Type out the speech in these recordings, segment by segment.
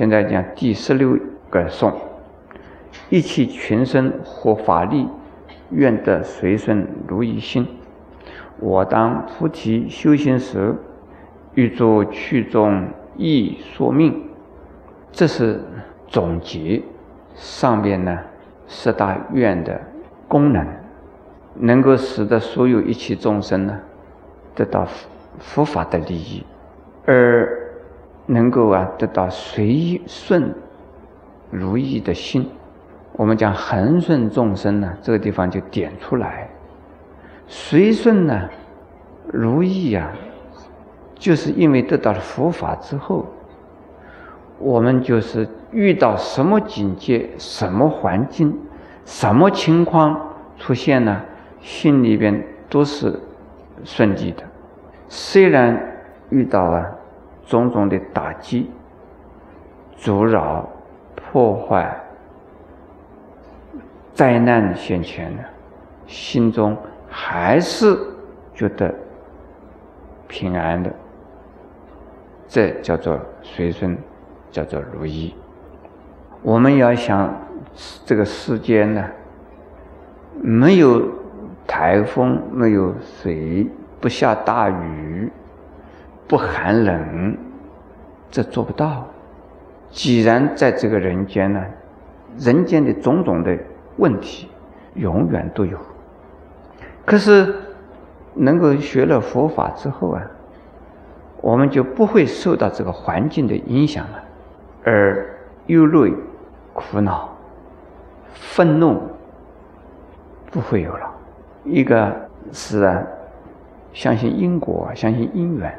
现在讲第十六个颂：一切群生或法力，愿得随顺如意心。我当菩提修行时，欲作去中意说命。这是总结上面呢十大愿的功能，能够使得所有一切众生呢得到佛法的利益，而。能够啊得到随顺如意的心，我们讲恒顺众生呢，这个地方就点出来。随顺呢如意啊，就是因为得到了佛法之后，我们就是遇到什么境界、什么环境、什么情况出现呢，心里边都是顺利的。虽然遇到啊。种种的打击、阻扰、破坏、灾难现前呢，心中还是觉得平安的，这叫做随顺，叫做如意。我们要想这个世间呢，没有台风，没有水，不下大雨。不寒冷，这做不到。既然在这个人间呢，人间的种种的问题永远都有。可是能够学了佛法之后啊，我们就不会受到这个环境的影响了，而忧虑、苦恼、愤怒不会有了。一个是啊，相信因果，相信因缘。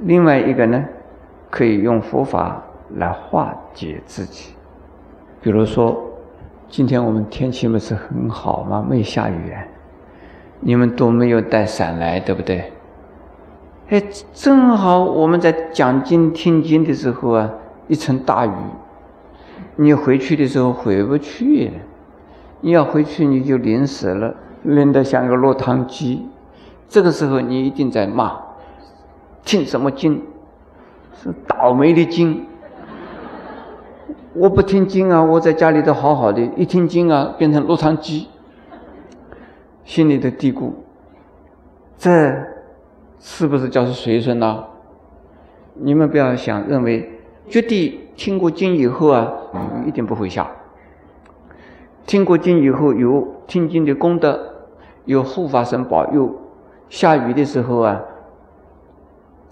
另外一个呢，可以用佛法来化解自己。比如说，今天我们天气不是很好吗？没下雨，你们都没有带伞来，对不对？哎，正好我们在讲经听经的时候啊，一场大雨，你回去的时候回不去，你要回去你就淋死了，淋得像个落汤鸡。这个时候你一定在骂。听什么经？是倒霉的经。我不听经啊，我在家里头好好的，一听经啊，变成落汤鸡。心里的嘀咕：这是不是叫是随顺呢？你们不要想认为，绝对听过经以后啊，一定不会下。听过经以后，有听经的功德，有护法神保佑，下雨的时候啊。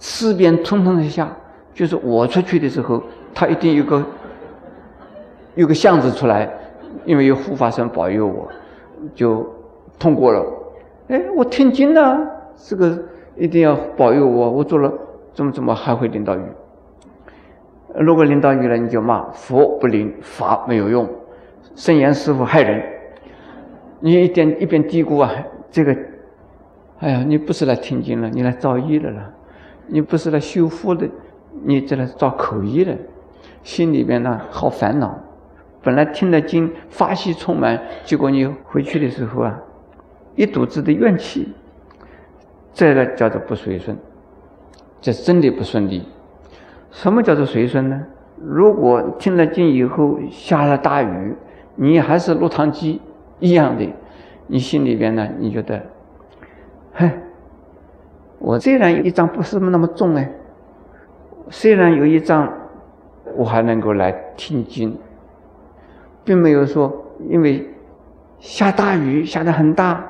四边通通的下，就是我出去的时候，他一定有个有个巷子出来，因为有护法神保佑我，就通过了。哎，我听经了，这个一定要保佑我，我做了怎么怎么还会淋到雨？如果淋到雨了，你就骂佛不灵，法没有用，圣严师傅害人。你一点一边嘀咕啊，这个，哎呀，你不是来听经了，你来造业的了。你不是来修复的，你这来造口业的，心里边呢好烦恼。本来听了经发喜充满，结果你回去的时候啊，一肚子的怨气，这个叫做不随顺，这真的不顺利。什么叫做随顺呢？如果听了经以后下了大雨，你还是落汤鸡一样的，你心里边呢，你觉得，哼。我虽然一张不是那么重哎，虽然有一张，我还能够来听经，并没有说因为下大雨下的很大，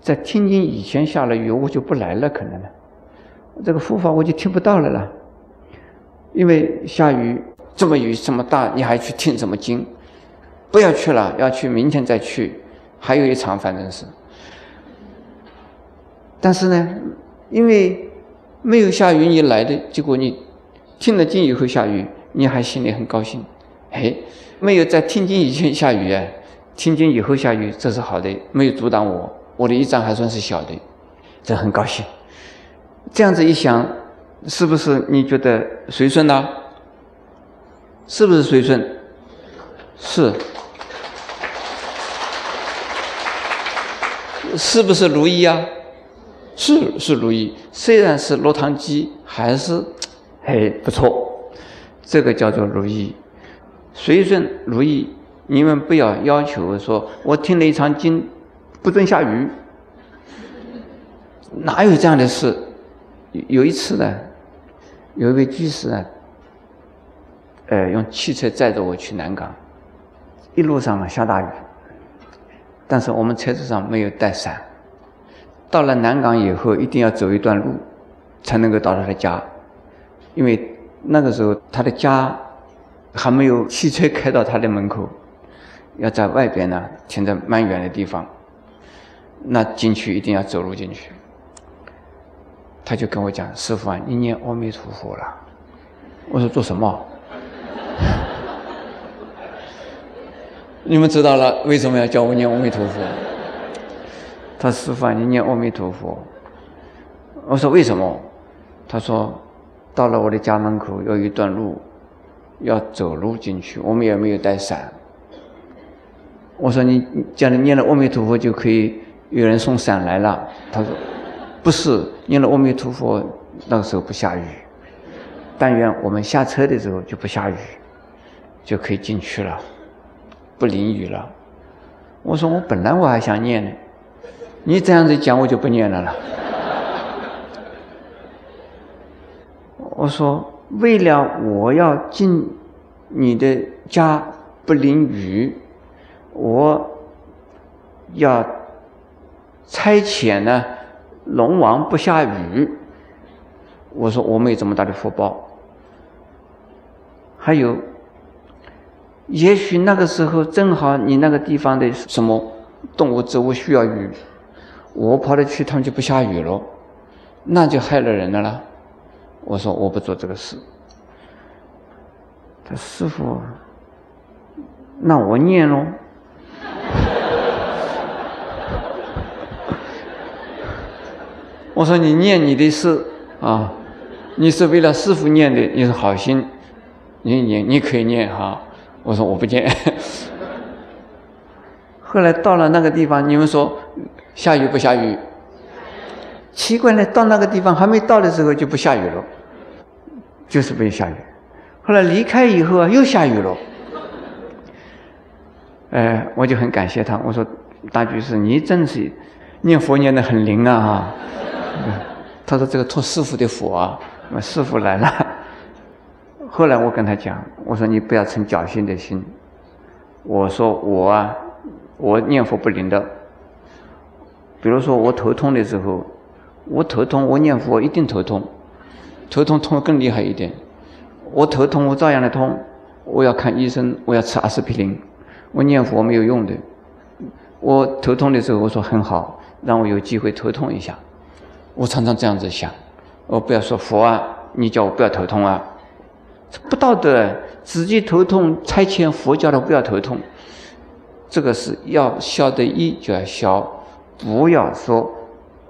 在听经以前下了雨我就不来了，可能呢，这个佛法我就听不到了啦。因为下雨这么雨这么大，你还去听什么经？不要去了，要去明天再去，还有一场反正是。但是呢，因为没有下雨你来的，结果你听了经以后下雨，你还心里很高兴。哎，没有在听经以前下雨啊，听经以后下雨，这是好的，没有阻挡我，我的一障还算是小的，这很高兴。这样子一想，是不是你觉得随顺呢？是不是随顺？是。是不是如意啊？是是如意，虽然是落汤鸡，还是哎不错，这个叫做如意，随顺如意。你们不要要求说，我听了一场经，不准下雨，哪有这样的事？有一次呢，有一位居士呢，呃，用汽车载着我去南港，一路上呢下大雨。但是我们车子上没有带伞，到了南港以后，一定要走一段路，才能够到他的家，因为那个时候他的家还没有汽车开到他的门口，要在外边呢停在蛮远的地方，那进去一定要走路进去。他就跟我讲：“师傅啊，你念阿弥陀佛了。”我说：“做什么？” 你们知道了为什么要叫我念阿弥陀佛？他师傅，你念阿弥陀佛。我说为什么？他说，到了我的家门口有一段路，要走路进去，我们也没有带伞。我说你讲你念了阿弥陀佛就可以有人送伞来了。他说不是，念了阿弥陀佛那个时候不下雨，但愿我们下车的时候就不下雨，就可以进去了。不淋雨了，我说我本来我还想念呢，你这样子讲我就不念了了。我说为了我要进你的家不淋雨，我要差遣呢龙王不下雨。我说我没有这么大的福报，还有。也许那个时候正好你那个地方的什么动物植物需要雨，我跑了去，他们就不下雨了，那就害了人了啦。我说我不做这个事。他师傅，那我念喽。我说你念你的事啊，你是为了师傅念的，你是好心，你你你可以念哈。我说我不念。后来到了那个地方，你们说下雨不下雨？奇怪呢，到那个地方还没到的时候就不下雨了，就是没下雨。后来离开以后啊，又下雨了。哎，我就很感谢他。我说大居士，你真是念佛念得很灵啊！哈。他说这个托师傅的福啊，师傅来了。后来我跟他讲，我说你不要存侥幸的心。我说我啊，我念佛不灵的。比如说我头痛的时候，我头痛，我念佛一定头痛，头痛痛得更厉害一点。我头痛，我照样的痛，我要看医生，我要吃阿司匹林。我念佛没有用的。我头痛的时候，我说很好，让我有机会头痛一下。我常常这样子想，我不要说佛啊，你叫我不要头痛啊。不道德，自己头痛，差遣佛教的不要头痛。这个是要消得一就要消，不要说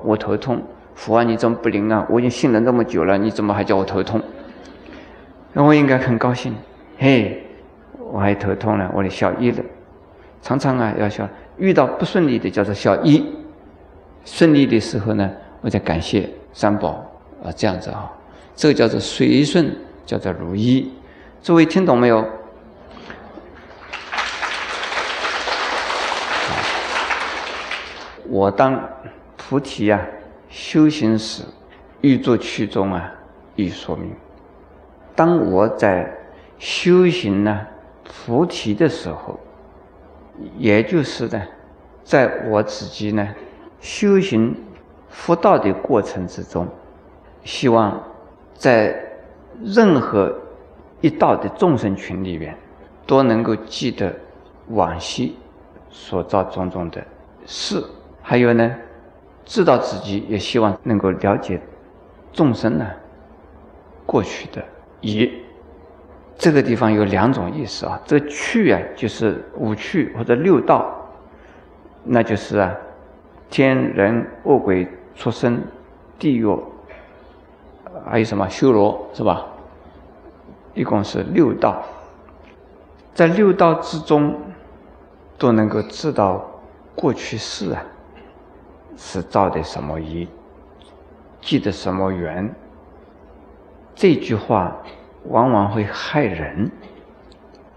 我头痛，佛啊你怎么不灵啊？我已经信了那么久了，你怎么还叫我头痛？那我应该很高兴，嘿，我还头痛了，我的小一了。常常啊要消，遇到不顺利的叫做小一，顺利的时候呢，我再感谢三宝啊，这样子啊，这个叫做随顺。叫做如意，诸位听懂没有？我当菩提呀，修行时，欲作其中啊，欲说明。当我在修行呢，菩提的时候，也就是呢，在我自己呢修行佛道的过程之中，希望在。任何一道的众生群里边，都能够记得往昔所造种种的事，还有呢，知道自己也希望能够了解众生呢，过去的一，这个地方有两种意思啊。这去啊，就是五趣或者六道，那就是啊，天人恶鬼畜生、地狱，还有什么修罗是吧？一共是六道，在六道之中，都能够知道过去世啊，是造的什么业，记的什么缘。这句话往往会害人。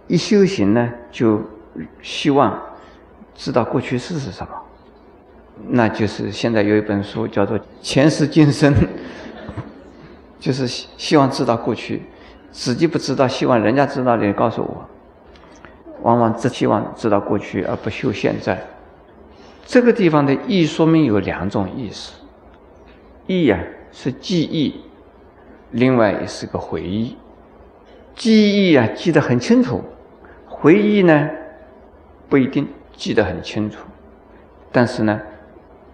一修行呢，就希望知道过去世是什么，那就是现在有一本书叫做《前世今生》，就是希望知道过去。自己不知道，希望人家知道的告诉我。往往只希望知道过去而不修现在。这个地方的意说明有两种意思：意呀是记忆，另外也是个回忆。记忆啊记得很清楚，回忆呢不一定记得很清楚。但是呢，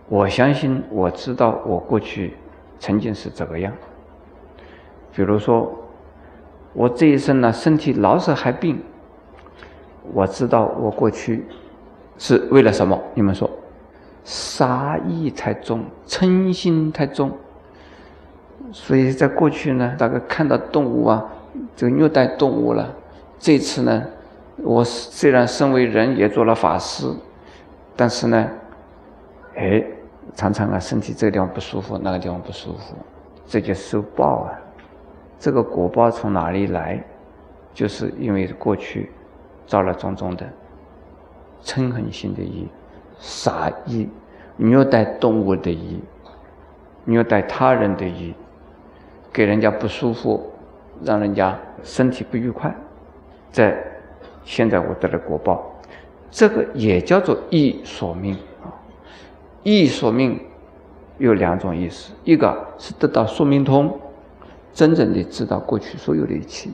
我相信我知道我过去曾经是这个样。比如说。我这一生呢，身体老是还病。我知道我过去是为了什么？你们说，杀意太重，嗔心太重。所以在过去呢，大概看到动物啊，这个虐待动物了。这次呢，我虽然身为人，也做了法师，但是呢，哎，常常啊，身体这个地方不舒服，那个地方不舒服，这就受报啊。这个果报从哪里来？就是因为过去造了种种的嗔恨心的意、杀意、虐待动物的意、虐待他人的意，给人家不舒服，让人家身体不愉快，在现在我得了果报，这个也叫做意所命啊。意所命有两种意思，一个是得到说明通。真正的知道过去所有的一切，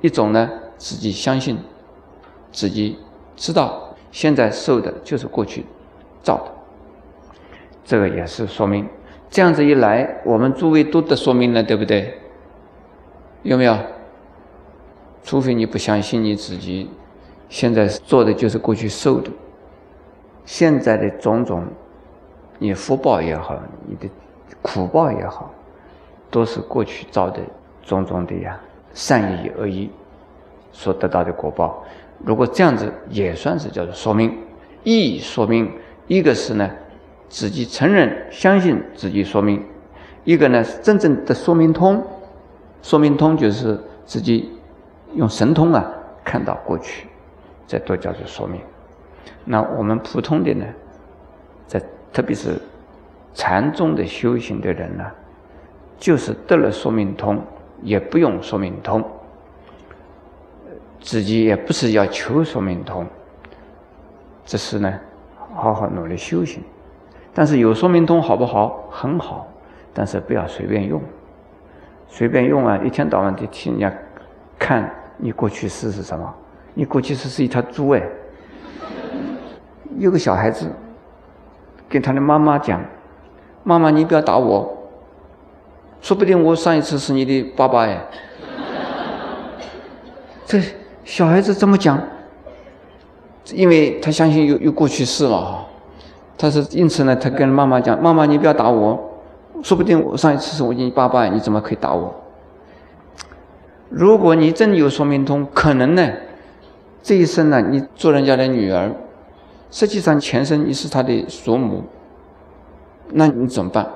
一种呢，自己相信，自己知道现在受的就是过去造的，这个也是说明。这样子一来，我们诸位都得说明了，对不对？有没有？除非你不相信你自己，现在做的就是过去受的，现在的种种，你福报也好，你的苦报也好。都是过去造的种种的呀善意恶意所得到的果报。如果这样子也算是叫做说明，意说明一个是呢自己承认相信自己说明，一个呢是真正的说明通，说明通就是自己用神通啊看到过去，这都叫做说明。那我们普通的呢，在特别是禅宗的修行的人呢。就是得了说明通，也不用说明通，自己也不是要求说明通，只是呢，好好努力修行。但是有说明通好不好？很好，但是不要随便用，随便用啊！一天到晚就听人家看你过去式是什么？你过去式是一条猪哎！有个小孩子跟他的妈妈讲：“妈妈，你不要打我。”说不定我上一次是你的爸爸哎，这小孩子这么讲，因为他相信又又过去式了，他是因此呢，他跟妈妈讲：“妈妈，你不要打我，说不定我上一次是我你爸爸，你怎么可以打我？”如果你真有说明通，可能呢，这一生呢，你做人家的女儿，实际上前生你是他的祖母，那你怎么办？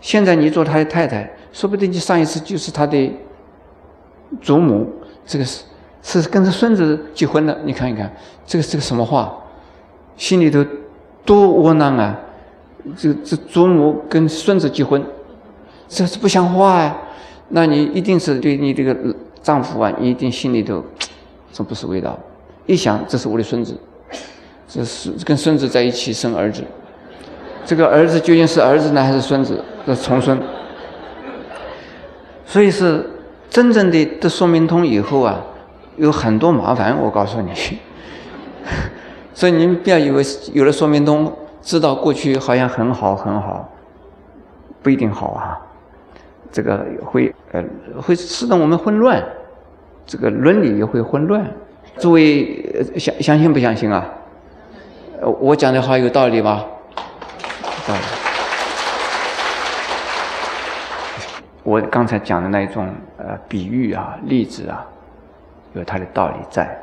现在你做他的太太。说不定你上一次就是他的祖母，这个是是跟着孙子结婚的。你看一看，这个是个什么话？心里头多窝囊啊！这这祖母跟孙子结婚，这是不像话啊！那你一定是对你这个丈夫啊，你一定心里头这不是味道。一想，这是我的孙子，这是跟孙子在一起生儿子，这个儿子究竟是儿子呢，还是孙子？这重孙。所以是真正的得说明通以后啊，有很多麻烦。我告诉你，所以你们不要以为有了说明通，知道过去好像很好很好，不一定好啊。这个会呃会使得我们混乱，这个伦理也会混乱。诸位相相信不相信啊？我讲的话有道理吧？道理。我刚才讲的那种呃比喻啊、例子啊，有它的道理在。